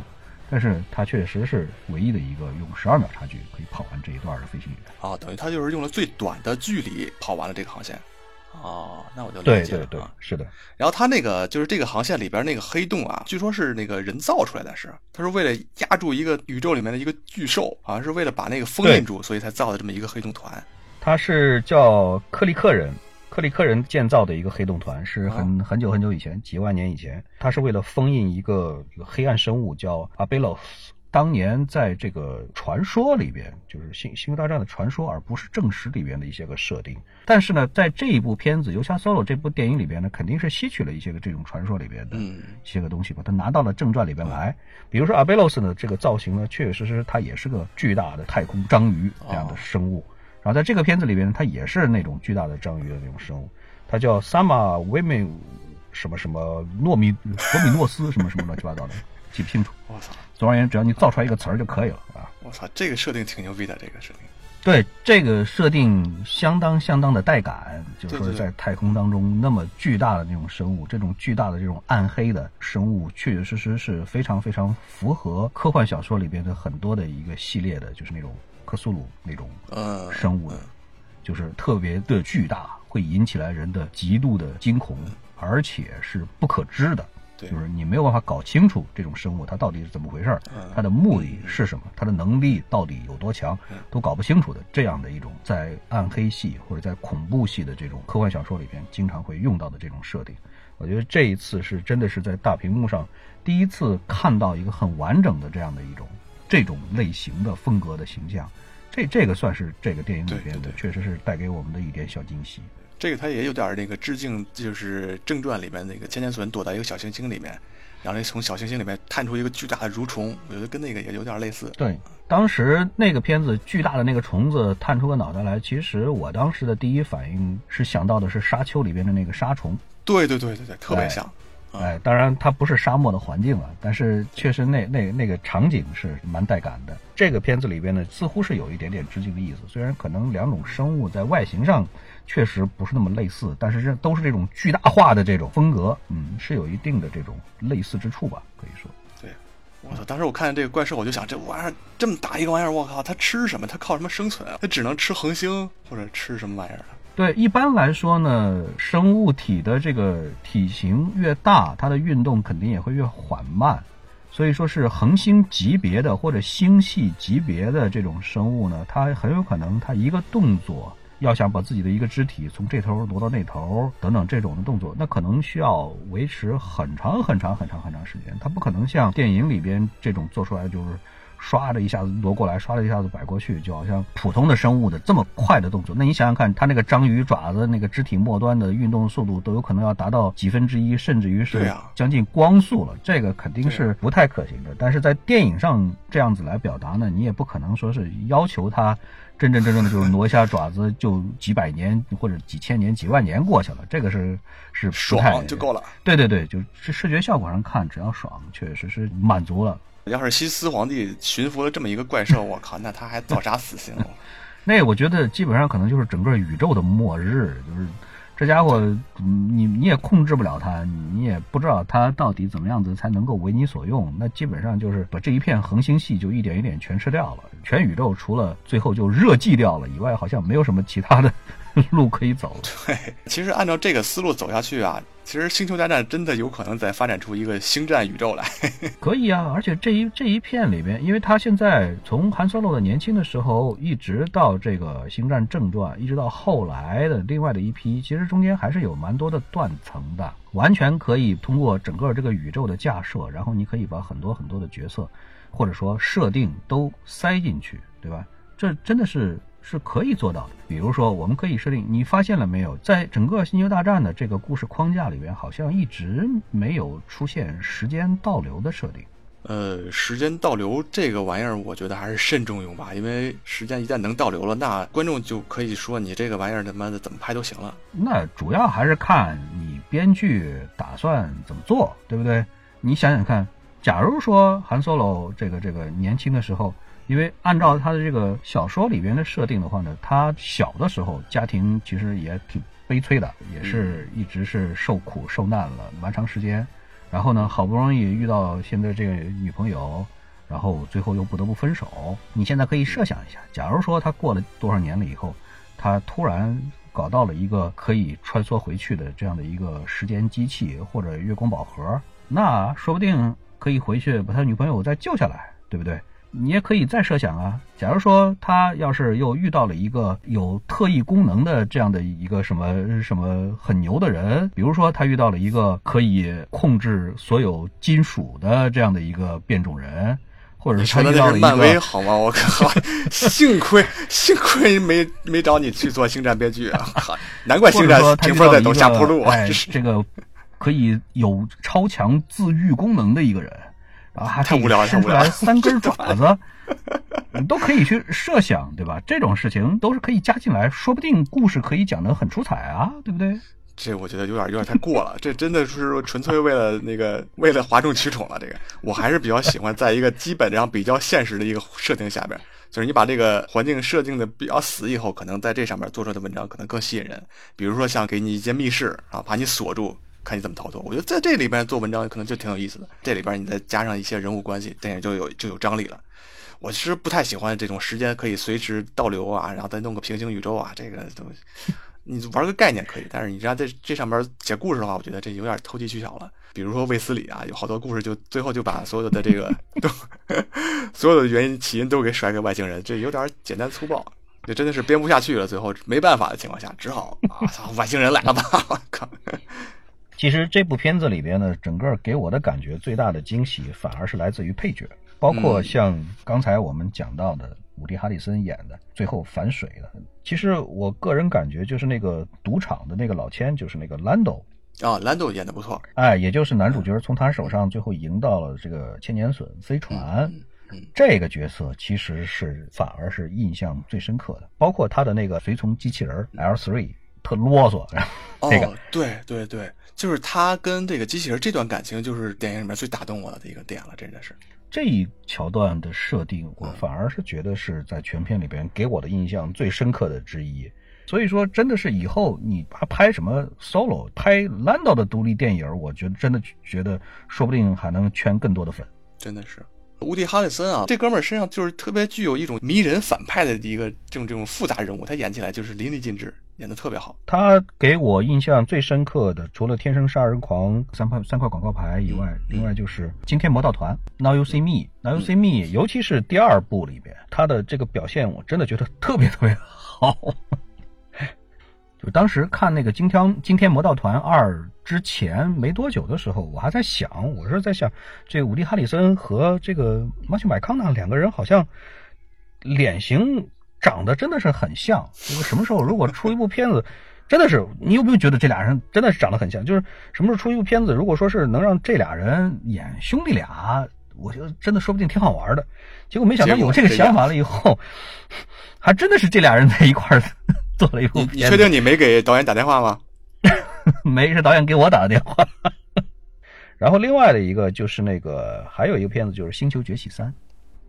但是他确实是唯一的一个用十二秒差距可以跑完这一段的飞行员啊，等于他就是用了最短的距离跑完了这个航线。哦，那我就理解了。对对对，是的。然后他那个就是这个航线里边那个黑洞啊，据说是那个人造出来的，是他说为了压住一个宇宙里面的一个巨兽，好像是为了把那个封印住，所以才造的这么一个黑洞团。他是叫克利克人，克利克人建造的一个黑洞团，是很很久很久以前，几万年以前，他是为了封印一个一个黑暗生物叫阿贝洛斯。当年在这个传说里边，就是《星星球大战》的传说，而不是正史里边的一些个设定。但是呢，在这一部片子《游侠 solo》这部电影里边呢，肯定是吸取了一些个这种传说里边的嗯一些个东西，把它拿到了正传里边来。比如说阿贝洛斯呢，这个造型呢，确确实实它也是个巨大的太空章鱼这样的生物。然后在这个片子里边呢，它也是那种巨大的章鱼的那种生物，它叫萨马维美什么什么诺米罗米诺斯什么什么乱七八糟的，记不清楚。我操，总而言之，只要你造出来一个词儿就可以了啊。我操，这个设定挺牛逼的，这个设定。对这个设定相当相当的带感，就是在太空当中那么巨大的那种生物，这种巨大的这种暗黑的生物，确确实实是非常非常符合科幻小说里边的很多的一个系列的，就是那种克苏鲁那种嗯，生物的，就是特别的巨大，会引起来人的极度的惊恐，而且是不可知的。对就是你没有办法搞清楚这种生物它到底是怎么回事儿嗯，它的目的是什么，它的能力到底有多强，都搞不清楚的这样的一种在暗黑系或者在恐怖系的这种科幻小说里边经常会用到的这种设定。我觉得这一次是真的是在大屏幕上第一次看到一个很完整的这样的一种这种类型的风格的形象。这这个算是这个电影里边的确实是带给我们的一点小惊喜。这个它也有点那个致敬，就是正传里面那个千年隼躲在一个小行星里面，然后从小行星里面探出一个巨大的蠕虫，我觉得跟那个也有点类似。对，当时那个片子巨大的那个虫子探出个脑袋来，其实我当时的第一反应是想到的是《沙丘》里边的那个沙虫。对对对对对，特别像。哎，当然它不是沙漠的环境了，但是确实那那那个场景是蛮带感的。这个片子里边呢，似乎是有一点点致敬的意思，虽然可能两种生物在外形上确实不是那么类似，但是这都是这种巨大化的这种风格，嗯，是有一定的这种类似之处吧，可以说。对，我操！当时我看见这个怪兽，我就想，这玩意儿这么大一个玩意儿，我靠，它吃什么？它靠什么生存啊？它只能吃恒星或者吃什么玩意儿啊？对，一般来说呢，生物体的这个体型越大，它的运动肯定也会越缓慢。所以说是恒星级别的或者星系级别的这种生物呢，它很有可能它一个动作要想把自己的一个肢体从这头挪到那头等等这种的动作，那可能需要维持很长很长很长很长时间。它不可能像电影里边这种做出来就是。唰的一下子挪过来，唰的一下子摆过去，就好像普通的生物的这么快的动作。那你想想看，它那个章鱼爪子那个肢体末端的运动速度都有可能要达到几分之一，甚至于是将近光速了。这个肯定是不太可行的。但是在电影上这样子来表达呢，你也不可能说是要求它真真正正的就是挪一下爪子就几百年或者几千年、几万年过去了。这个是是不太爽就够了。对对对，就是视觉效果上看，只要爽，确实是满足了。要是西斯皇帝驯服了这么一个怪兽，我靠，那他还造啥死刑？那我觉得基本上可能就是整个宇宙的末日，就是这家伙，你你也控制不了它，你也不知道它到底怎么样子才能够为你所用。那基本上就是把这一片恒星系就一点一点全吃掉了，全宇宙除了最后就热寂掉了以外，好像没有什么其他的 路可以走了。对，其实按照这个思路走下去啊，其实《星球大战》真的有可能再发展出一个星战宇宙来。可以啊，而且这一这一片里边，因为他现在从韩 Solo 的年轻的时候，一直到这个《星战正传》，一直到后来的另外的一批，其实中间还是有蛮多的断层的，完全可以通过整个这个宇宙的架设，然后你可以把很多很多的角色或者说设定都塞进去，对吧？这真的是是可以做到的。比如说，我们可以设定，你发现了没有，在整个《星球大战》的这个故事框架里边，好像一直没有出现时间倒流的设定。呃，时间倒流这个玩意儿，我觉得还是慎重用吧，因为时间一旦能倒流了，那观众就可以说你这个玩意儿他妈的怎么拍都行了。那主要还是看你编剧打算怎么做，对不对？你想想看，假如说韩 Solo 这个这个年轻的时候，因为按照他的这个小说里边的设定的话呢，他小的时候家庭其实也挺悲催的，也是一直是受苦受难了蛮长时间。然后呢，好不容易遇到现在这个女朋友，然后最后又不得不分手。你现在可以设想一下，假如说他过了多少年了以后，他突然搞到了一个可以穿梭回去的这样的一个时间机器或者月光宝盒，那说不定可以回去把他女朋友再救下来，对不对？你也可以再设想啊，假如说他要是又遇到了一个有特异功能的这样的一个什么什么很牛的人，比如说他遇到了一个可以控制所有金属的这样的一个变种人，或者是说的那是漫威好吗？我靠，幸亏幸亏没没找你去做星战编剧啊！难怪星战评分在走下坡路啊！这个可以有超强自愈功能的一个人，然后还可以伸出来三根爪子，你都可以去设想，对吧？这种事情都是可以加进来，说不定故事可以讲得很出彩啊，对不对？这我觉得有点有点太过了，这真的是纯粹为了那个为了哗众取宠了。这个我还是比较喜欢在一个基本上比较现实的一个设定下边，就是你把这个环境设定的比较死以后，可能在这上面做出来的文章可能更吸引人。比如说像给你一间密室啊，把你锁住，看你怎么逃脱。我觉得在这里边做文章可能就挺有意思的。这里边你再加上一些人物关系，电影就有就有张力了。我其实不太喜欢这种时间可以随时倒流啊，然后再弄个平行宇宙啊，这个东西。你玩个概念可以，但是你让在这上边写故事的话，我觉得这有点投机取巧了。比如说卫斯理啊，有好多故事就最后就把所有的这个都 所有的原因起因都给甩给外星人，这有点简单粗暴，这真的是编不下去了。最后没办法的情况下，只好啊，操，外星人来了吧！我靠。其实这部片子里边呢，整个给我的感觉最大的惊喜，反而是来自于配角，包括像刚才我们讲到的。伍迪·哈里森演的，最后反水的。其实我个人感觉，就是那个赌场的那个老千，就是那个兰多啊，兰多演的不错。哎，也就是男主角从他手上最后赢到了这个千年隼飞船，这个角色其实是反而是印象最深刻的。包括他的那个随从机器人 L three，特啰嗦。这个，对对对，就是他跟这个机器人这段感情，就是电影里面最打动我的一个点了，真的是。这一桥段的设定，我反而是觉得是在全片里边给我的印象最深刻的之一。所以说，真的是以后你拍什么 solo，拍 Lando 的独立电影，我觉得真的觉得说不定还能圈更多的粉。真的是，乌迪·哈里森啊，这哥们儿身上就是特别具有一种迷人反派的一个这种这种复杂人物，他演起来就是淋漓尽致。演的特别好。他给我印象最深刻的，除了《天生杀人狂》三块三块广告牌以外，另外就是《惊天魔盗团》Now You See Me Now You See Me，尤其是第二部里边，他的这个表现，我真的觉得特别特别好。就当时看那个《惊天惊天魔盗团二》之前没多久的时候，我还在想，我是在想，这个伍迪·哈里森和这个马修·麦康纳两个人好像脸型。长得真的是很像，因为什么时候如果出一部片子，真的是你有没有觉得这俩人真的是长得很像？就是什么时候出一部片子，如果说是能让这俩人演兄弟俩，我觉得真的说不定挺好玩的。结果没想到有这个想法了以后，还真的是这俩人在一块儿 做了一部片。你确定你没给导演打电话吗？没，是导演给我打的电话。然后另外的一个就是那个还有一个片子就是《星球崛起三》，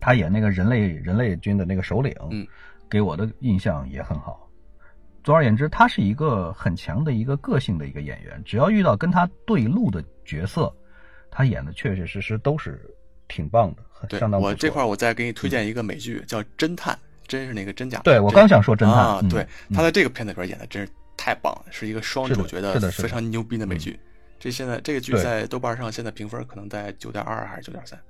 他演那个人类人类军的那个首领。嗯。给我的印象也很好。总而言之，他是一个很强的一个个性的一个演员。只要遇到跟他对路的角色，他演的确确实实都是挺棒的，相当。我这块我再给你推荐一个美剧，叫《侦探》，真是那个真假？对我刚想说侦探啊，对他在这个片子里边演的真是太棒了，是一个双主角的非常牛逼的美剧。这现在这个剧在豆瓣上现在评分可能在九点二还是九点三，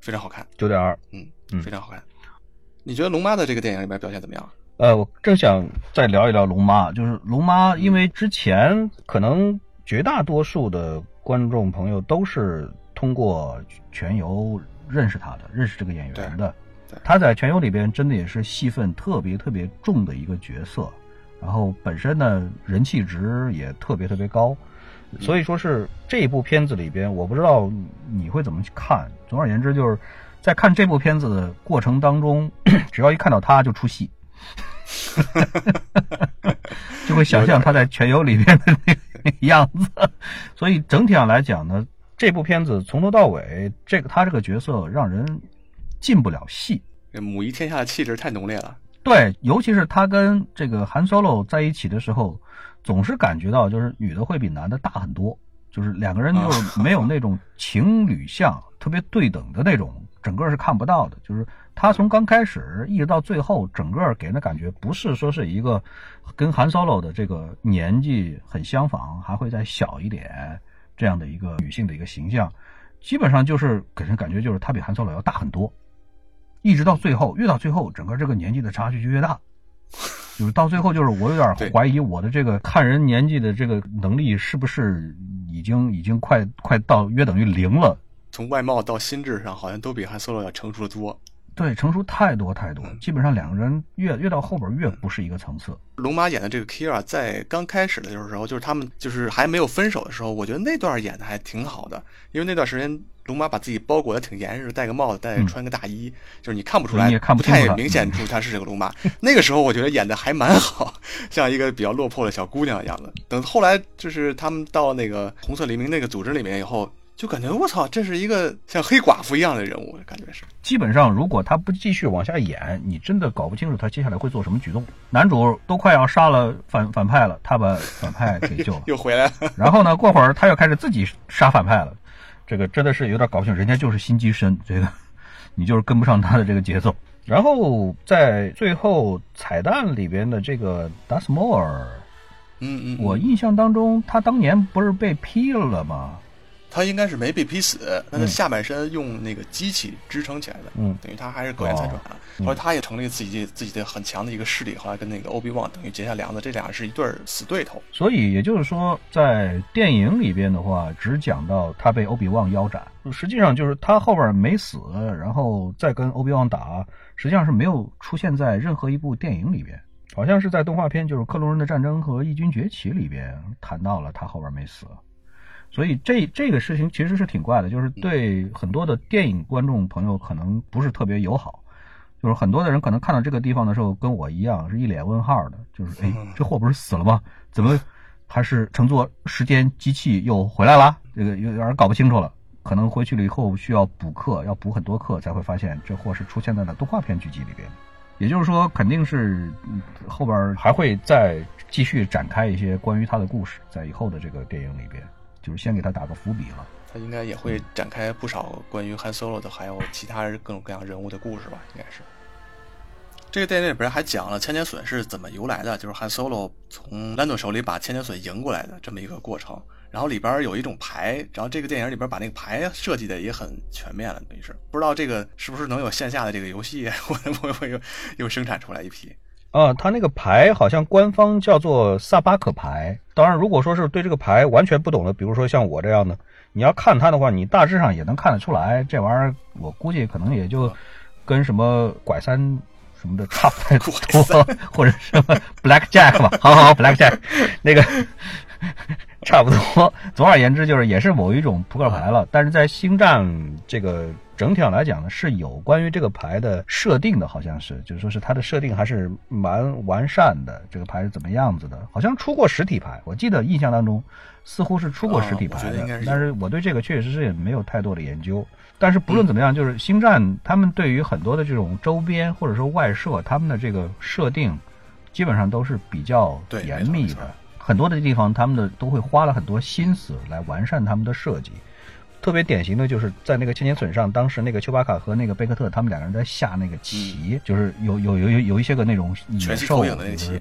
非常好看。九点二，嗯，非常好看。你觉得龙妈的这个电影里面表现怎么样？呃，我正想再聊一聊龙妈，就是龙妈，因为之前可能绝大多数的观众朋友都是通过全游认识她的，认识这个演员的。她在全游里边真的也是戏份特别特别重的一个角色，然后本身呢人气值也特别特别高，所以说是这一部片子里边，我不知道你会怎么去看。总而言之就是。在看这部片子的过程当中，只要一看到他就出戏，就会想象他在《全游》里面的那个样子。所以整体上来讲呢，这部片子从头到尾，这个他这个角色让人进不了戏。这母仪天下的气质太浓烈了。对，尤其是他跟这个韩 Solo 在一起的时候，总是感觉到就是女的会比男的大很多，就是两个人就是没有那种情侣相，特别对等的那种。整个是看不到的，就是他从刚开始一直到最后，整个给人的感觉不是说是一个跟韩 Solo 的这个年纪很相仿，还会再小一点这样的一个女性的一个形象，基本上就是给人感觉就是她比韩 Solo 要大很多，一直到最后，越到最后，整个这个年纪的差距就越大，就是到最后，就是我有点怀疑我的这个看人年纪的这个能力是不是已经已经快快到约等于零了。从外貌到心智上，好像都比汉 Solo 要成熟的多。对，成熟太多太多，基本上两个人越越到后边越不是一个层次。龙马演的这个 Kira 在刚开始的时候，就是他们就是还没有分手的时候，我觉得那段演的还挺好的，因为那段时间龙马把自己包裹的挺严实，戴个帽子，戴穿个大衣，就是你看不出来，也看不太明显出他是这个龙马。那个时候我觉得演的还蛮好，像一个比较落魄的小姑娘一样的。等后来就是他们到那个红色黎明那个组织里面以后。就感觉我操，这是一个像黑寡妇一样的人物，感觉是。基本上，如果他不继续往下演，你真的搞不清楚他接下来会做什么举动。男主都快要杀了反反派了，他把反派给救了，又回来了。然后呢，过会儿他又开始自己杀反派了，这个真的是有点搞不清。人家就是心机深，这个你就是跟不上他的这个节奏。然后在最后彩蛋里边的这个达斯莫尔，嗯嗯，我印象当中他当年不是被劈了吗？他应该是没被劈死，那他下半身用那个机器支撑起来的，嗯，等于他还是苟延残喘。后来他也成立自己自己的很强的一个势力，后来跟那个欧比旺等于结下梁子，这俩是一对死对头。所以也就是说，在电影里边的话，只讲到他被欧比旺腰斩，实际上就是他后边没死，然后再跟欧比旺打，实际上是没有出现在任何一部电影里边，好像是在动画片就是《克隆人的战争》和《异军崛起》里边谈到了他后边没死。所以这这个事情其实是挺怪的，就是对很多的电影观众朋友可能不是特别友好，就是很多的人可能看到这个地方的时候跟我一样是一脸问号的，就是哎，这货不是死了吗？怎么还是乘坐时间机器又回来了？这个有点搞不清楚了。可能回去了以后需要补课，要补很多课才会发现这货是出现在了动画片剧集里边。也就是说，肯定是后边还会再继续展开一些关于他的故事，在以后的这个电影里边。就是先给他打个伏笔了，他应该也会展开不少关于 Han Solo 的，还有其他各种各样人物的故事吧？应该是。这个电影里边还讲了千年隼是怎么由来的，就是 Han Solo 从兰多手里把千年隼赢过来的这么一个过程。然后里边有一种牌，然后这个电影里边把那个牌设计的也很全面了，等于是不知道这个是不是能有线下的这个游戏，会不会又又生产出来一批？啊，它那个牌好像官方叫做萨巴克牌。当然，如果说是对这个牌完全不懂的，比如说像我这样的，你要看它的话，你大致上也能看得出来，这玩意儿我估计可能也就跟什么拐三什么的差不太多，或者什么 Black Jack 吧。好好好，Black Jack 那个差不多。总而言之，就是也是某一种扑克牌了。但是在星战这个。整体上来讲呢，是有关于这个牌的设定的，好像是，就是说是它的设定还是蛮完善的。这个牌是怎么样子的？好像出过实体牌，我记得印象当中似乎是出过实体牌的。但是我对这个确确实实也没有太多的研究。但是不论怎么样，就是星战他们对于很多的这种周边或者说外设，他们的这个设定基本上都是比较严密的，很多的地方他们的都会花了很多心思来完善他们的设计。特别典型的就是在那个千年隼上，当时那个丘巴卡和那个贝克特他们两个人在下那个棋，就是有有有有有一些个那种野兽、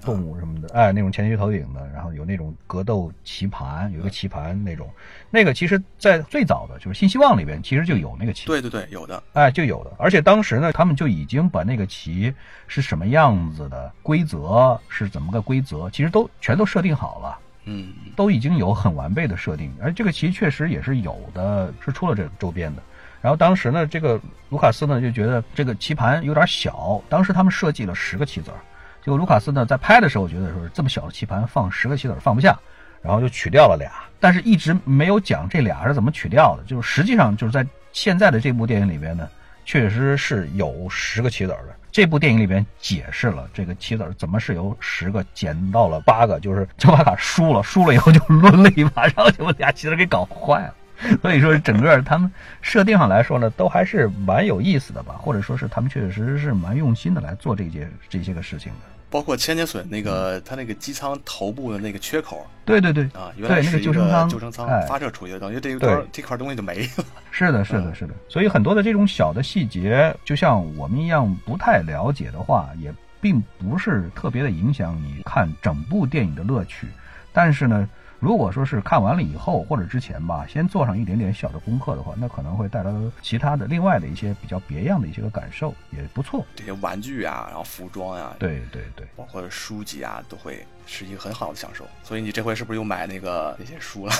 动物什么的，哎，那种全息投影的，然后有那种格斗棋盘，有一个棋盘那种，那个其实，在最早的就是新希望里边，其实就有那个棋，对对对，有的，哎，就有的，而且当时呢，他们就已经把那个棋是什么样子的，规则是怎么个规则，其实都全都设定好了。嗯，都已经有很完备的设定，而这个棋确实也是有的，是出了这周边的。然后当时呢，这个卢卡斯呢就觉得这个棋盘有点小，当时他们设计了十个棋子儿，结果卢卡斯呢在拍的时候觉得说这么小的棋盘放十个棋子放不下，然后就取掉了俩，但是一直没有讲这俩是怎么取掉的。就是实际上就是在现在的这部电影里边呢，确实是有十个棋子的。这部电影里边解释了这个棋子怎么是由十个减到了八个，就是乔巴卡输了，输了以后就抡了一把，然后就把俩棋子给搞坏了。所以说，整个他们设定上来说呢，都还是蛮有意思的吧，或者说是他们确确实实是蛮用心的来做这些这些个事情的。包括千年隼那个，它那个机舱头部的那个缺口，对对对，啊，原来是救生舱，救生舱发射出去的，等于这一块这块东西就没了。是的，是的，是的。所以很多的这种小的细节，就像我们一样不太了解的话，也并不是特别的影响你看整部电影的乐趣。但是呢，如果说是看完了以后或者之前吧，先做上一点点小的功课的话，那可能会带来其他的另外的一些比较别样的一些个感受，也不错。这些玩具啊，然后服装呀、对对对，包括书籍啊，都会是一个很好的享受。所以你这回是不是又买那个那些书了？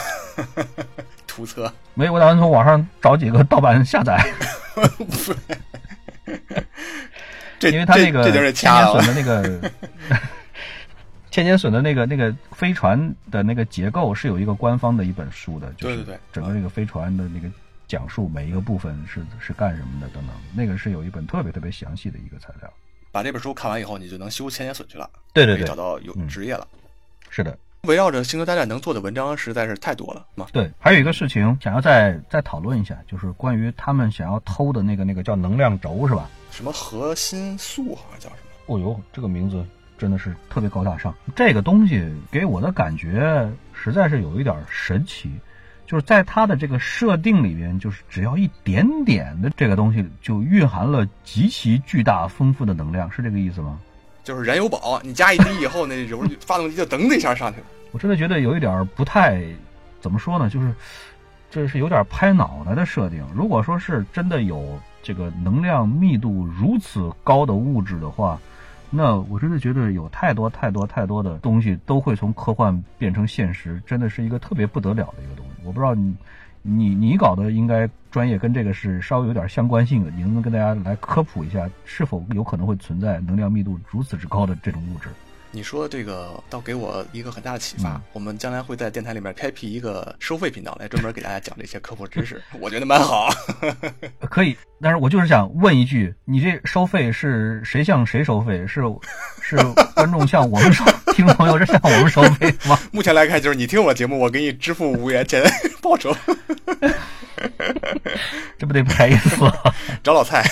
图册？没有，我打算从网上找几个盗版下载，这因为他那个这这就是千掐了。年隼的那个千年隼的那个那个飞船的那个结构是有一个官方的一本书的，就是对对对整个这个飞船的那个讲述每一个部分是是干什么的等等，那个是有一本特别特别详细的一个材料。把这本书看完以后，你就能修千年隼去了，对对对找，到有嗯职业了。是的，围绕着《星球大战》能做的文章实在是太多了嘛。对。还有一个事情想要再再讨论一下，就是关于他们想要偷的那个那个叫能量轴是吧？什么核心素好像叫什么？哦呦，这个名字真的是特别高大上。这个东西给我的感觉实在是有一点神奇，就是在它的这个设定里边，就是只要一点点的这个东西，就蕴含了极其巨大丰富的能量，是这个意思吗？就是燃油宝，你加一滴以后，那油 发动机就噔的一下上去了。我真的觉得有一点不太怎么说呢，就是这是有点拍脑袋的设定。如果说是真的有这个能量密度如此高的物质的话，那我真的觉得有太多太多太多的东西都会从科幻变成现实，真的是一个特别不得了的一个东西。我不知道你你你搞的应该专业跟这个是稍微有点相关性的，你能不能跟大家来科普一下，是否有可能会存在能量密度如此之高的这种物质？你说这个倒给我一个很大的启发，嗯我们将来会在电台里面开辟一个收费频道，来专门给大家讲这些科普知识，我觉得蛮好。可以，但是我就是想问一句，你这收费是谁向谁收费？是是观众向我们收，听众朋友是向我们收费吗？目前来看，就是你听我节目，我给你支付五元钱报酬，这不得赔死了？找老蔡。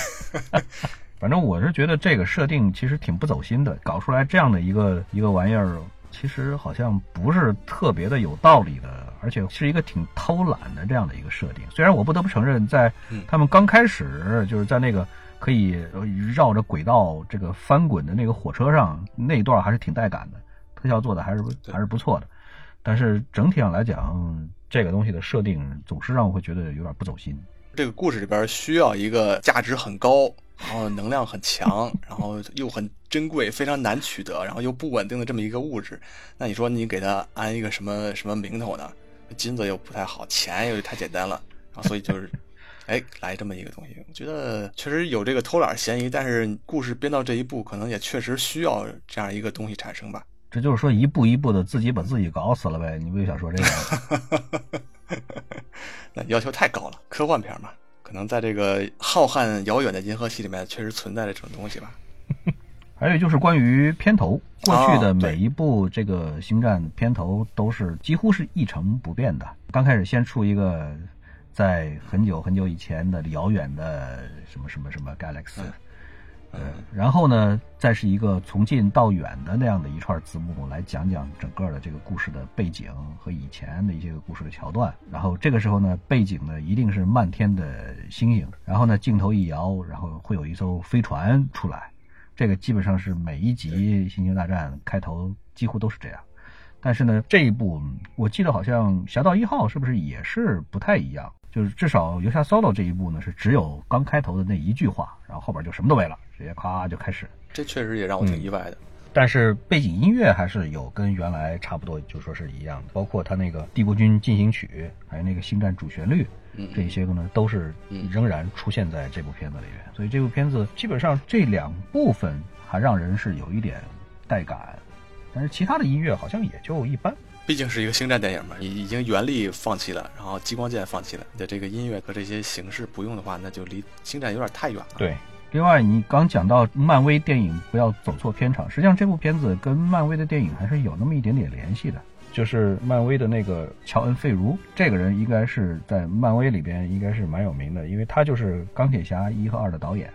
反正我是觉得这个设定其实挺不走心的，搞出来这样的一个一个玩意儿，其实好像不是特别的有道理的，而且是一个挺偷懒的这样的一个设定。虽然我不得不承认，在嗯他们刚开始就是在那个可以绕着轨道这个翻滚的那个火车上那一段还是挺带感的，特效做的还是还是不错的。但是整体上来讲，这个东西的设定总是让我会觉得有点不走心。这个故事里边需要一个价值很高，然后能量很强，然后又很珍贵、非常难取得，然后又不稳定的这么一个物质。那你说你给它安一个什么什么名头呢？金子又不太好，钱又太简单了，然后所以就是，哎，来这么一个东西，我觉得确实有这个偷懒嫌疑，但是故事编到这一步，可能也确实需要这样一个东西产生吧。这就是说一步一步的自己把自己搞死了呗？你不就想说这个？那要求太高了，科幻片嘛，可能在这个浩瀚遥远的银河系里面，确实存在着这种东西吧。还有就是关于片头，过去的每一部这个星战片头都是几乎是一成不变的。刚开始先出一个在很久很久以前的遥远的什么什么什么 galaxy，嗯，然后呢，再是一个从近到远的那样的一串字幕来讲讲整个的这个故事的背景和以前的一些个故事的桥段。然后这个时候呢，背景呢一定是漫天的星星，然后呢镜头一摇，然后会有一艘飞船出来。这个基本上是每一集《星球大战》开头几乎都是这样。但是呢，这一部我记得好像《侠盗一号》是不是也是不太一样？就是至少游侠 solo 这一部呢，是只有刚开头的那一句话，然后后边就什么都没了，直接咔就开始。这确实也让我挺意外的。但是背景音乐还是有跟原来差不多，就说是一样的，包括他那个《帝国军进行曲》，还有那个星战主旋律，嗯，这些个呢都是嗯仍然出现在这部片子里面。所以这部片子基本上这两部分还让人是有一点带感，但是其他的音乐好像也就一般。毕竟是一个星战电影嘛，已已经原力放弃了，然后激光剑放弃了，你的这个音乐和这些形式不用的话，那就离星战有点太远了。，对。另外，你刚讲到漫威电影不要走错片场，实际上这部片子跟漫威的电影还是有那么一点点联系的。就是漫威的那个乔恩·费如，这个人应该是在漫威里边应该是蛮有名的，因为他就是钢铁侠一和二的导演，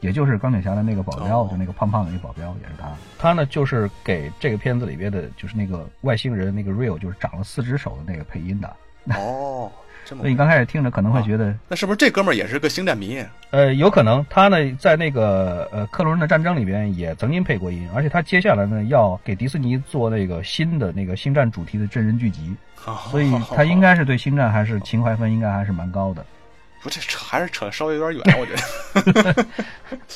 也就是钢铁侠的那个保镖，哦就那个胖胖的那个保镖也是他。他呢就是给这个片子里边的，就是那个外星人那个 Real，就是长了四只手的那个配音的。哦，所以你刚开始听着可能会觉得，那是不是这哥们儿也是个星战迷？呃，有可能他呢在那个呃克隆人的战争里边也曾经配过音，而且他接下来呢要给迪士尼做那个新的那个星战主题的真人剧集，所以他应该是对星战还是情怀分应该还是蛮高的。不，这扯还是扯稍微有点远，我觉得。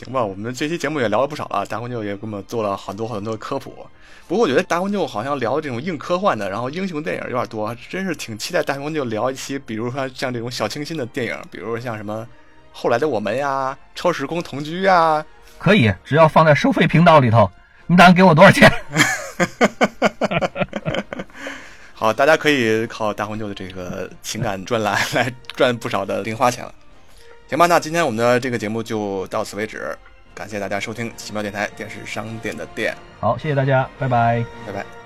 行吧，我们这期节目也聊了不少了，大黄牛也给我们做了很多很多科普。不过我觉得大黄牛好像聊这种硬科幻的，然后英雄电影有点多，真是挺期待大黄牛聊一期，比如说像这种小清新的电影，比如说像什么后来的我们呀、超时空同居呀。可以，只要放在收费频道里头，你打算给我多少钱？好，大家可以靠大黄牛的这个情感专栏来赚不少的零花钱了。行吧，那今天我们的这个节目就到此为止，感谢大家收听奇妙电台电视商店的店，好，谢谢大家，拜拜，拜拜。